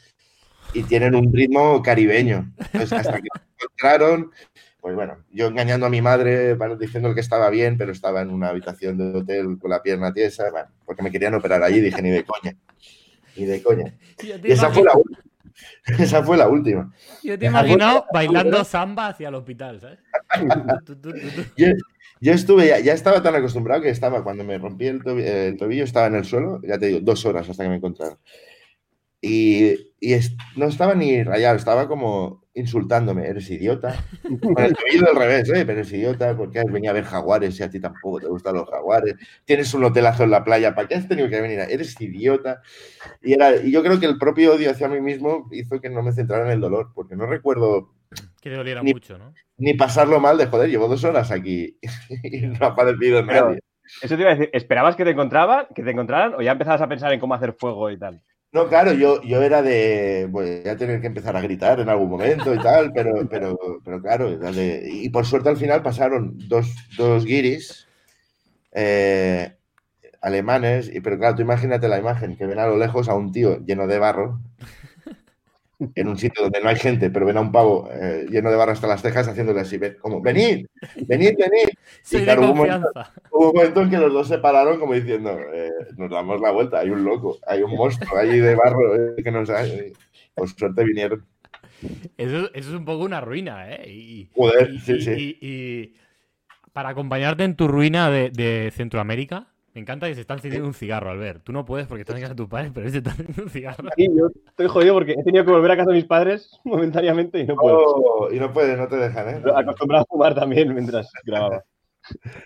y tienen un ritmo caribeño. Entonces, hasta que encontraron, pues bueno, yo engañando a mi madre, diciendo que estaba bien, pero estaba en una habitación de hotel con la pierna tiesa, bueno, porque me querían operar allí, dije, ni de coña, ni de coña. Y esa fue la última. Esa fue la última. Yo te he imaginado bailando samba hacia el hospital, ¿sabes? yo, estuve, ya, estaba tan acostumbrado que estaba, cuando me rompí el, el, tobillo, estaba en el suelo, ya te digo, dos horas hasta que me encontraron. Y, no estaba ni rayado, estaba como insultándome, eres idiota. Con el tobillo del revés, ¿eh? pero eres idiota, porque has venido a ver jaguares y a ti tampoco te gustan los jaguares. Tienes un hotelazo en la playa, ¿para qué has tenido que venir? Eres idiota. Y, era, y yo creo que el propio odio hacia mí mismo hizo que no me centrara en el dolor, porque no recuerdo. Que te doliera mucho, ¿no? Ni pasarlo mal de joder, llevo dos horas aquí y no ha aparecido nadie. Eso te iba a decir, ¿esperabas que te encontraban, que te encontraran o ya empezabas a pensar en cómo hacer fuego y tal? No, claro, yo, yo era de, voy a tener que empezar a gritar en algún momento y tal, pero, pero, pero claro, y por suerte al final pasaron dos, dos guiris eh, alemanes, y, pero claro, tú imagínate la imagen, que ven a lo lejos a un tío lleno de barro, en un sitio donde no hay gente, pero ven a un pavo eh, lleno de barro hasta las cejas haciéndole así, como, venid, venid, venid. y claro, hubo, un momento, en que los dos se pararon como diciendo, eh, nos damos la vuelta, hay un loco, hay un monstruo ahí de barro eh, que nos hay. Por suerte vinieron. Eso, eso, es un poco una ruina, ¿eh? Y, Joder, sí, sí. Y, para acompañarte en tu ruina de, de Centroamérica, me encanta que se están encendiendo un cigarro, Albert. Tú no puedes porque estás en casa de tu padre, pero él se está encendiendo un cigarro. Sí, yo estoy jodido porque he tenido que volver a casa de mis padres momentáneamente y no puedo. Oh, y no puedes, no te dejan, ¿eh? acostumbrado a fumar también mientras grababa.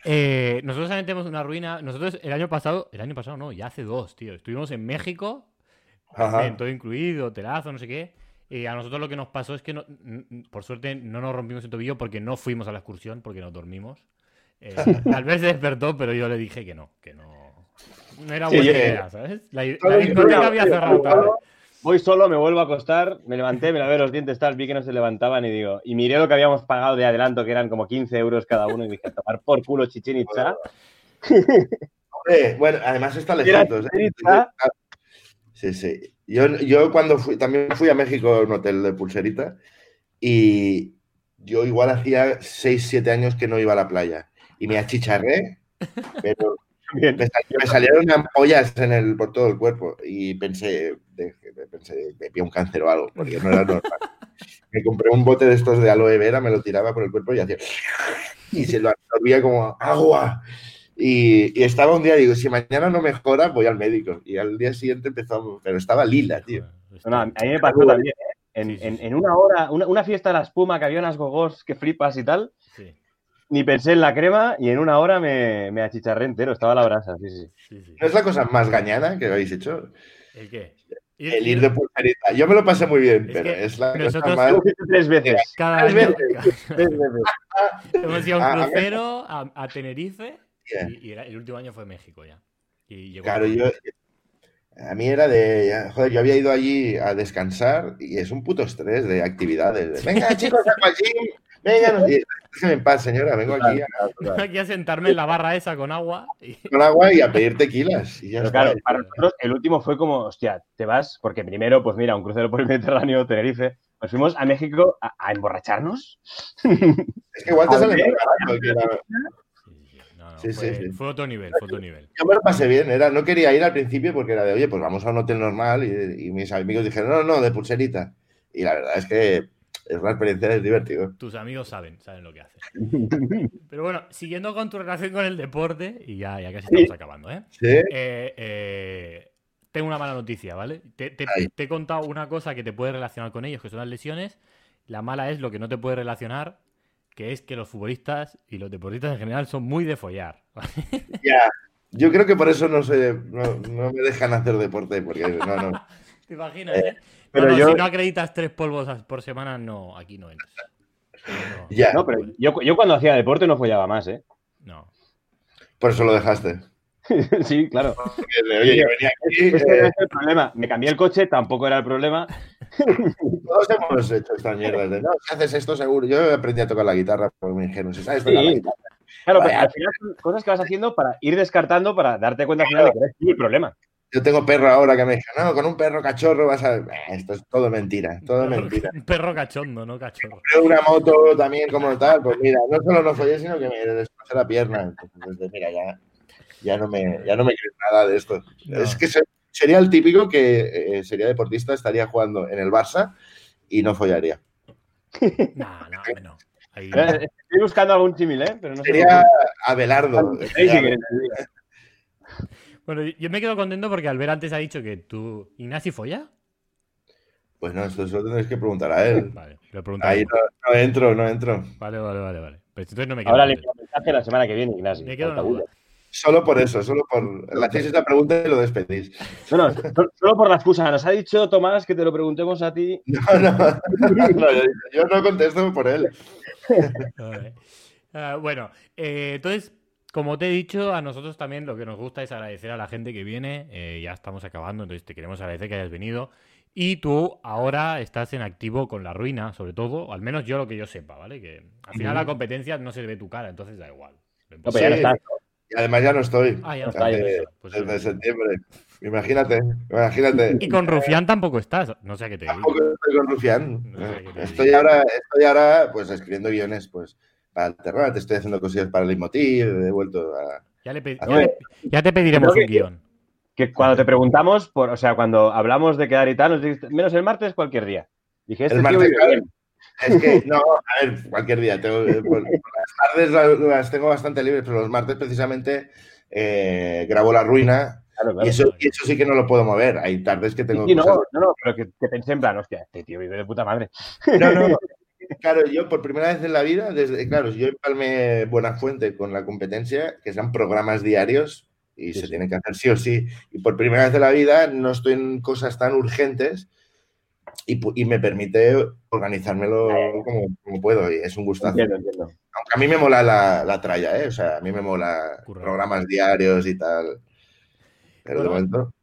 Eh, nosotros también tenemos una ruina. Nosotros el año pasado, el año pasado no, ya hace dos, tío. Estuvimos en México, todo incluido, telazo, no sé qué. Y a nosotros lo que nos pasó es que, por suerte, no nos rompimos el tobillo porque no fuimos a la excursión, porque nos dormimos. Eh, tal vez se despertó, pero yo le dije que no, que no. No era buena idea, ¿sabes? La, la había cerrado Voy solo, me vuelvo a acostar, me levanté, me lavé los dientes, tal, vi que no se levantaban y digo, y miré lo que habíamos pagado de adelanto, que eran como 15 euros cada uno, y dije, tomar por culo Chichen Itza. bueno, además está lejos. ¿eh? Sí, sí. Yo, yo cuando fui, también fui a México a un hotel de pulserita y yo igual hacía 6, 7 años que no iba a la playa y me achicharré, pero me, salieron ampollas en el, por todo el cuerpo y pensé, pensé, me un cáncer o algo, porque no era normal. me compré un bote de estos de aloe vera, me lo tiraba por el cuerpo y hacía... Y se lo absorbía como agua. Y, estaba un día, digo, si mañana no mejora, voy al médico. Y al día siguiente empezó, pero estaba lila, tío. a mí me pasó también, ¿eh? en, una hora, una, una, fiesta de la espuma que había unas gogos que flipas y tal, sí ni pensé en la crema y en una hora me, me achicharré entero, estaba la brasa, sí, sí. ¿No es la cosa más gañana que habéis hecho? ¿El qué? el ir de pulserita. Yo me lo pasé muy bien, pero es la cosa más... Tres veces. Cada ¿Tres veces? Tres veces. Hemos ido a un crucero a, Tenerife y, el último año fue México ya. Y claro, yo... A mí era de, joder, yo había ido allí a descansar y es un puto estrés de actividades. Venga, chicos, allí, venga, déjeme en paz, señora, vengo aquí a, aquí a sentarme en la barra esa con agua. Con agua y a pedir tequilas. Y claro, para nosotros el último fue como, hostia, te vas, porque primero, pues mira, un crucero por el Mediterráneo, Tenerife, nos fuimos a México a, emborracharnos. Es que igual te sale Sí, fue, sí, fue, otro nivel, fue otro nivel. Yo me lo pasé bien, era, no quería ir al principio porque era de, oye, pues vamos a un hotel normal y, y mis amigos dijeron, no, no, de pulserita. Y la verdad es que es una experiencia, es divertido. Tus amigos saben, saben lo que hacen. Pero bueno, siguiendo con tu relación con el deporte, y ya, ya casi estamos acabando, ¿eh? Sí. Eh, eh, tengo una mala noticia, ¿vale? Te, he contado una cosa que te puede relacionar con ellos, que son las lesiones. La mala es lo que no te puede relacionar, que es que los futbolistas y los deportistas en general son muy de follar. Ya, yo creo que por eso no, sé, no, me dejan hacer deporte, porque no, no. ¿Te imaginas, eh? Pero si no acreditas tres polvos por semana, no, aquí no entras. ya. No, pero yo, yo, cuando hacía deporte no follaba más, ¿eh? No. Por eso lo dejaste. sí, claro. Oye, yo venía aquí. Eh... es el problema. Me cambié el coche, tampoco era el problema. Todos hemos hecho esta mierda de no, si haces esto seguro. Yo aprendí a tocar la guitarra por muy ingenuo. Si sabes tocar la guitarra. Claro, pero al final son cosas que vas haciendo para ir descartando para darte cuenta al final de que eres el problema. Yo tengo perro ahora que me dice, no, con un perro cachorro vas a. esto es todo mentira, todo mentira. Un perro cachondo, no cachorro. Una moto también como tal, pues mira, no solo no follé, sino que me desplacé la pierna. Entonces, mira, ya, ya no me, ya no me creo nada de esto. Es que sería el típico que eh, sería deportista, estaría jugando en el Barça y no follaría. No, no, no. Estoy buscando algún símil, ¿eh? Pero no sería Abelardo. Bueno, yo me quedo contento porque Albert antes ha dicho que tú, Ignacio, folla. Pues no, eso lo tendréis que preguntar a él. Vale, Ahí no, entro, no entro. Vale, vale, vale, vale. Pues entonces no me quedo Ahora le envío mensaje la semana que viene, Ignacio. Me quedo Solo por eso, solo por. Le hacéis esta pregunta y lo despedís. No, no, solo por la excusa. Nos ha dicho Tomás que te lo preguntemos a ti. No, no. yo, no contesto por él. Ah, bueno, eh, entonces como te he dicho, a nosotros también lo que nos gusta es agradecer a la gente que viene. Eh, ya estamos acabando, entonces te queremos agradecer que hayas venido. Y tú ahora estás en activo con la ruina, sobre todo, al menos yo lo que yo sepa, ¿vale? Que al final la competencia no se ve tu cara, entonces da igual. Y además ya no estoy. Ah, ya no pues desde septiembre. Imagínate, imagínate. Y con Rufián tampoco estás. No sé qué te digo. Tampoco estoy con Rufián. estoy, ahora, estoy ahora, pues, escribiendo guiones, pues, para te estoy haciendo cosillas para el Leitmotiv, he vuelto a... Ya, te pediremos un guion. Que cuando te preguntamos, por, o sea, cuando hablamos de quedar y tal, nos dijiste, menos el martes, cualquier día. Dije, este el martes, Es que, no, a ver, cualquier día. Tengo, eh, las tardes las, tengo bastante libres, pero los martes precisamente eh, grabo La Ruina Y, eso, y, eso, sí que no lo puedo mover. Hay tardes que tengo. Sí, no, no, no, pero que, que pensé en plan, hostia, este tío vive de puta madre. No, no, Claro, yo por primera vez en la vida, desde, claro, yo empalmé Buena Fuente con la competencia, que sean programas diarios y se tienen que hacer sí o sí. Y por primera vez en la vida no estoy en cosas tan urgentes y, me permite organizármelo como, puedo y es un gustazo. Aunque a mí me mola la, la tralla, ¿eh? O sea, a mí me mola programas diarios y tal. Pero de momento...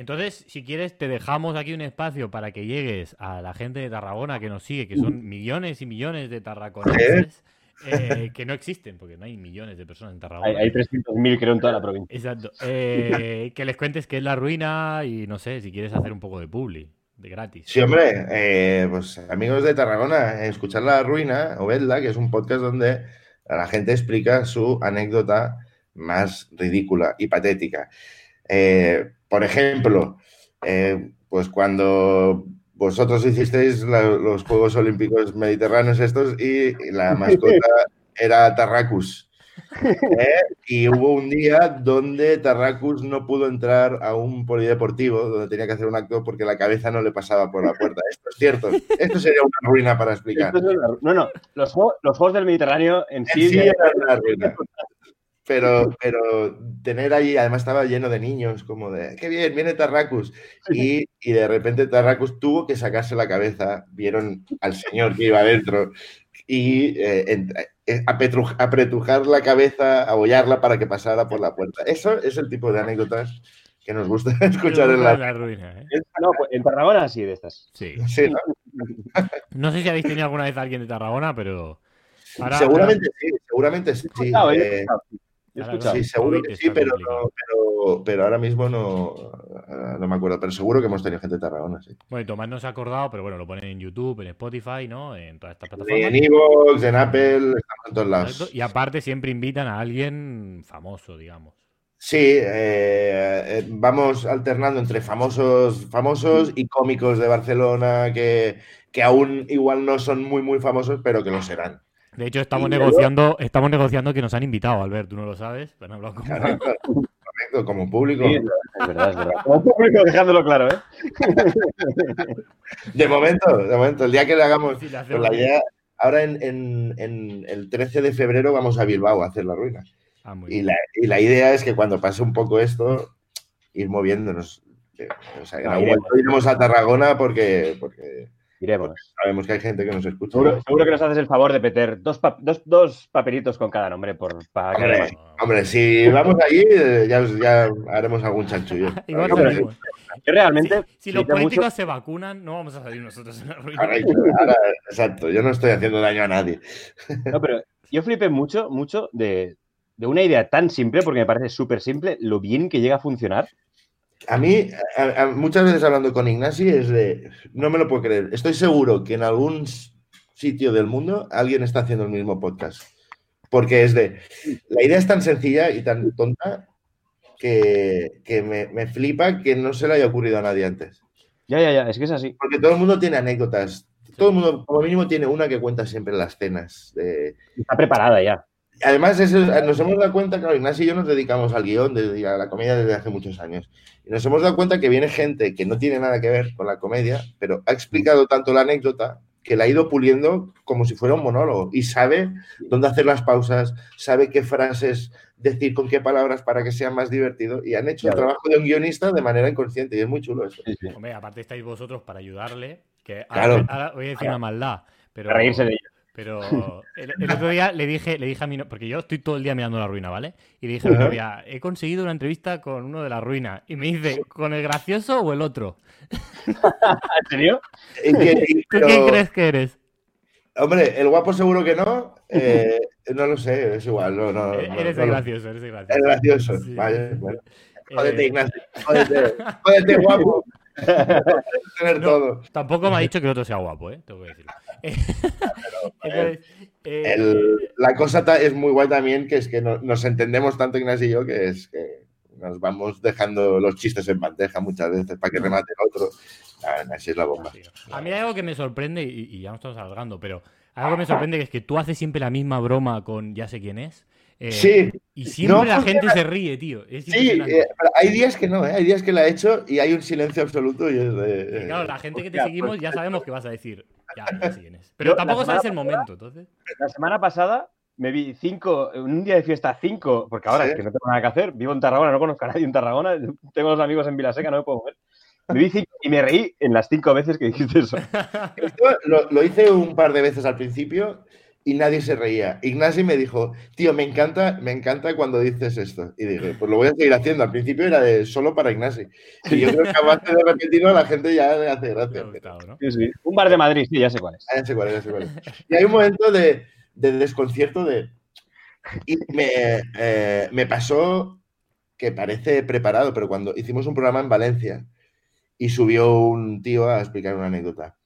Entonces, si quieres, te dejamos aquí un espacio para que llegues a la gente de Tarragona que nos sigue, que son millones y millones de tarraconenses. Eh, que no existen, porque no hay millones de personas en Tarragona. Hay, 300.000 creo en toda la provincia. Exacto. Eh, que les cuentes qué es la ruina y no sé, si quieres hacer un poco de publi, de gratis. Sí, hombre, eh, pues amigos de Tarragona, escuchar la ruina o vedla, que es un podcast donde la gente explica su anécdota más ridícula y patética. Eh, por ejemplo, eh, pues cuando vosotros hicisteis los Juegos Olímpicos Mediterráneos estos y la mascota era Tarracus. ¿eh? Y hubo un día donde Tarracus no pudo entrar a un polideportivo donde tenía que hacer un acto porque la cabeza no le pasaba por la puerta. Esto es cierto. Esto sería una ruina para explicar. No, no. Los, Juegos del Mediterráneo en, sí, eran una ruina. Pero, pero tener ahí, además estaba lleno de niños, como de, qué bien, viene Tarracus. Y, y de repente Tarracus tuvo que sacarse la cabeza, vieron al señor que iba adentro y eh, eh, apretujar la cabeza, abollarla para que pasara por la puerta. Eso es el tipo de anécdotas que nos gusta escuchar en la, ruina. ¿eh? No, pues en Tarragona sí, de estas. Sí. sí ¿no? no sé si habéis tenido alguna vez a alguien de Tarragona, pero... seguramente sí, seguramente sí. Sí, seguro que sí, pero, pero, ahora mismo no, no me acuerdo. Pero seguro que hemos tenido gente de Tarragona, sí. Bueno, Tomás no se ha acordado, pero bueno, lo ponen en YouTube, en Spotify, ¿no? En todas estas plataformas. En Evox, en Apple, estamos en todos lados. Y aparte siempre invitan a alguien famoso, digamos. Sí, eh, eh, vamos alternando entre famosos, famosos y cómicos de Barcelona que, que aún igual no son muy, muy famosos, pero que lo serán. De hecho, estamos negociando, estamos negociando que nos han invitado, Albert, tú no lo sabes, pero han hablado Correcto, como público. es verdad, es verdad. Como público, dejándolo claro, ¿eh? De momento, de momento, el día que le hagamos. pues la idea, ahora en, en, el 13 de febrero vamos a Bilbao a hacer la ruina. Ah, y, la, y, la, idea es que cuando pase un poco esto, ir moviéndonos. O sea, en algún momento iremos a Tarragona porque, porque Iremos. Sabemos que hay gente que nos escucha. Seguro, que nos haces el favor de meter dos, dos, papelitos con cada nombre por, para hombre, hombre, si vamos allí, eh, ya, ya haremos algún chanchullo. realmente. Si, los políticos se vacunan, no vamos a salir nosotros en la ruina. exacto, yo no estoy haciendo daño a nadie. No, pero yo flipé mucho, mucho de, de una idea tan simple, porque me parece súper simple, lo bien que llega a funcionar. A mí, muchas veces hablando con Ignasi, es de. No me lo puedo creer. Estoy seguro que en algún sitio del mundo alguien está haciendo el mismo podcast. Porque es de. La idea es tan sencilla y tan tonta que, me, me, flipa que no se le haya ocurrido a nadie antes. Ya, ya, ya, es que es así. Porque todo el mundo tiene anécdotas. Todo el mundo, como mínimo, tiene una que cuenta siempre en las cenas. Está preparada ya. Además, nos hemos dado cuenta, claro, Ignacio y yo nos dedicamos al guion, desde, a la comedia desde hace muchos años. Y nos hemos dado cuenta que viene gente que no tiene nada que ver con la comedia, pero ha explicado tanto la anécdota que la ha ido puliendo como si fuera un monólogo y sabe dónde hacer las pausas, sabe qué frases decir con qué palabras para que sea más divertido y han hecho el trabajo de un guionista de manera inconsciente y es muy chulo eso. Hombre, aparte estáis vosotros para ayudarle, que ahora, voy a decir una maldad, pero... reírse de. Pero el, otro día le dije, le dije a mi porque yo estoy todo el día mirando la ruina, ¿vale? Y le dije a mi novia, he conseguido una entrevista con uno de la ruina. Y me dice, ¿con el gracioso o el otro? ¿En serio? ¿Tú quién crees que eres? Hombre, el guapo seguro que no. Eh, no lo sé, es igual. No, no, eres el gracioso, eres el gracioso. El gracioso, vale, bueno. Jódete, Ignacio. Jódete, jódete guapo. tener todo. Tampoco me ha dicho que el otro sea guapo, ¿eh? Tengo que decirlo. Eh, la cosa es muy guay también, que es que nos entendemos tanto Ignacio y yo, que es que nos vamos dejando los chistes en bandeja muchas veces para que remate el otro. así es la bomba. A mí hay algo que me sorprende, y, ya no estamos alargando, pero algo que me sorprende que es que tú haces siempre la misma broma con ya sé quién es. Eh, sí. Y siempre la gente se ríe, tío. sí, eh, hay días que no, ¿eh? hay días que la he hecho y hay un silencio absoluto. Y, claro, la gente que te seguimos ya sabemos que vas a decir. Ya, ya sé quién es. Pero tampoco sabes el momento, entonces. La semana pasada me vi cinco, un día de fiesta cinco, porque ahora es que no tengo nada que hacer, vivo en Tarragona, no conozco a nadie en Tarragona, tengo los amigos en Vilaseca, no me puedo mover. Me vi cinco y me reí en las cinco veces que dijiste eso. Esto lo, hice un par de veces al principio y nadie se reía. Ignacio me dijo, tío, me encanta, me encanta cuando dices esto. Y dije, pues lo voy a seguir haciendo. Al principio era de solo para Ignacio. Y yo creo que además de repetirlo, la gente ya le hace gracia. Un bar de Madrid, sí, ya sé cuál es. Ah, ya sé cuál es, ya sé cuál es. Y hay un momento de de desconcierto de... Y eh, me, pasó que parece preparado, pero cuando hicimos un programa en Valencia y subió un tío a explicar una anécdota.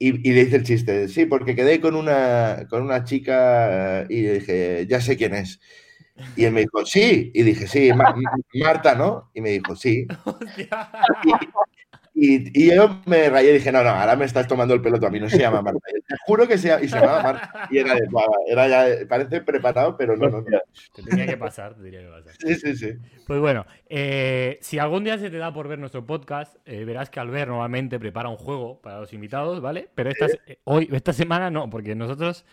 Y, le hice el chiste, sí, porque quedé con una, con una chica y dije, ya sé quién es. Y él me dijo, sí. Y dije, sí, Marta, ¿no? Y me dijo, sí. Y, yo me rayé y dije, no, no, ahora me estás tomando el pelo a mí no se llama Marta. Te juro que se, y se llamaba Marta. Y era de, era ya, parece preparado, pero no, no, no. Te tenía que pasar, te tenía que pasar. Sí, sí, sí. Pues bueno, eh, si algún día se te da por ver nuestro podcast, eh, verás que Albert normalmente prepara un juego para los invitados, ¿vale? Pero esta, eh, hoy, esta semana no, porque nosotros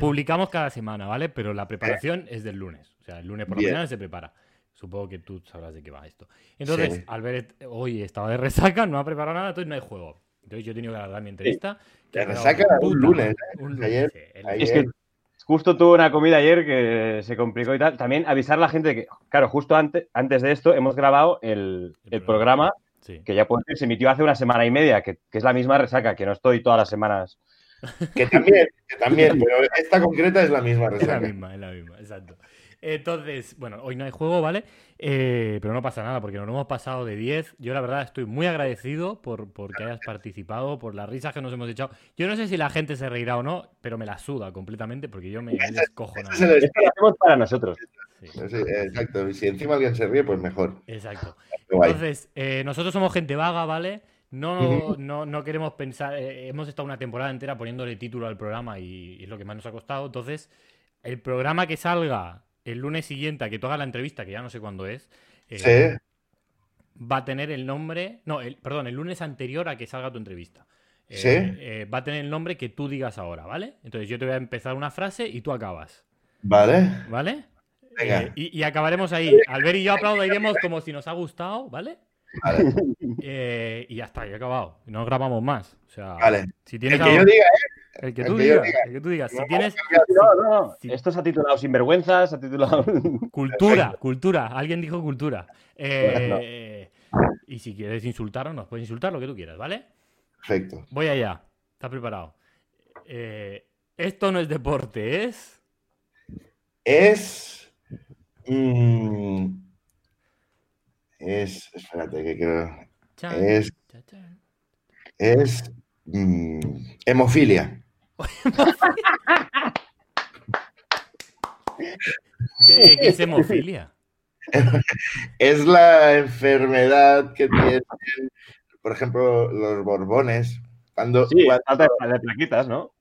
publicamos cada semana, ¿vale? Pero la preparación es del lunes. O sea, el lunes por la mañana se prepara. Supongo que tú sabrás de qué va esto. Entonces, Albert hoy estaba de resaca, no ha preparado nada, entonces no hay juego. Entonces yo he tenido que alargar mi entrevista. De resaca un lunes. Un Ayer, Es que justo tuve una comida ayer que se complicó y tal. También avisar a la gente de que, claro, justo antes, antes de esto hemos grabado el, programa, que ya puede ser, se emitió hace una semana y media, que, es la misma resaca, que no estoy todas las semanas. Que también, que también, pero esta concreta es la misma resaca. Es la misma, es la misma, exacto. Entonces, bueno, hoy no hay juego, ¿vale? Eh, pero no pasa nada porque nos hemos pasado de 10. Yo la verdad estoy muy agradecido por, que hayas participado, por las risas que nos hemos echado. Yo no sé si la gente se reirá o no, pero me la suda completamente porque yo me descojo nada. Es lo hacemos para nosotros. exacto. Si encima alguien se ríe, pues mejor. Exacto. Entonces, eh, nosotros somos gente vaga, ¿vale? No, no, no queremos pensar. Eh, hemos estado una temporada entera poniéndole título al programa y, es lo que más nos ha costado. Entonces, el programa que salga el lunes siguiente a que tú hagas la entrevista, que ya no sé cuándo es, eh, va a tener el nombre, no, el, perdón, el lunes anterior a que salga tu entrevista. Eh, ¿Sí? Eh, va a tener el nombre que tú digas ahora, ¿vale? Entonces yo te voy a empezar una frase y tú acabas. Vale. ¿Vale? Venga. Y, acabaremos ahí. Albert y yo aplaudiremos como si nos ha gustado, ¿vale? Vale. y ya está, ya he acabado. No grabamos más. O sea, vale. Si tienes el que yo diga, el que tú digas, el que tú digas. Si tienes. No. Esto se ha titulado Sinvergüenzas, se ha titulado. Cultura, cultura. Alguien dijo cultura. Eh, y si quieres insultarnos, nos puedes insultar lo que tú quieras, ¿vale? Perfecto. Voy allá. ¿Estás preparado? Eh, esto no es deporte, es. Es. Mm, Es, espérate, que creo. Es, es mm, hemofilia. ¿Qué, es hemofilia? es la enfermedad que tienen, por ejemplo, los borbones. Cuando, sí, falta de plaquitas, ¿no?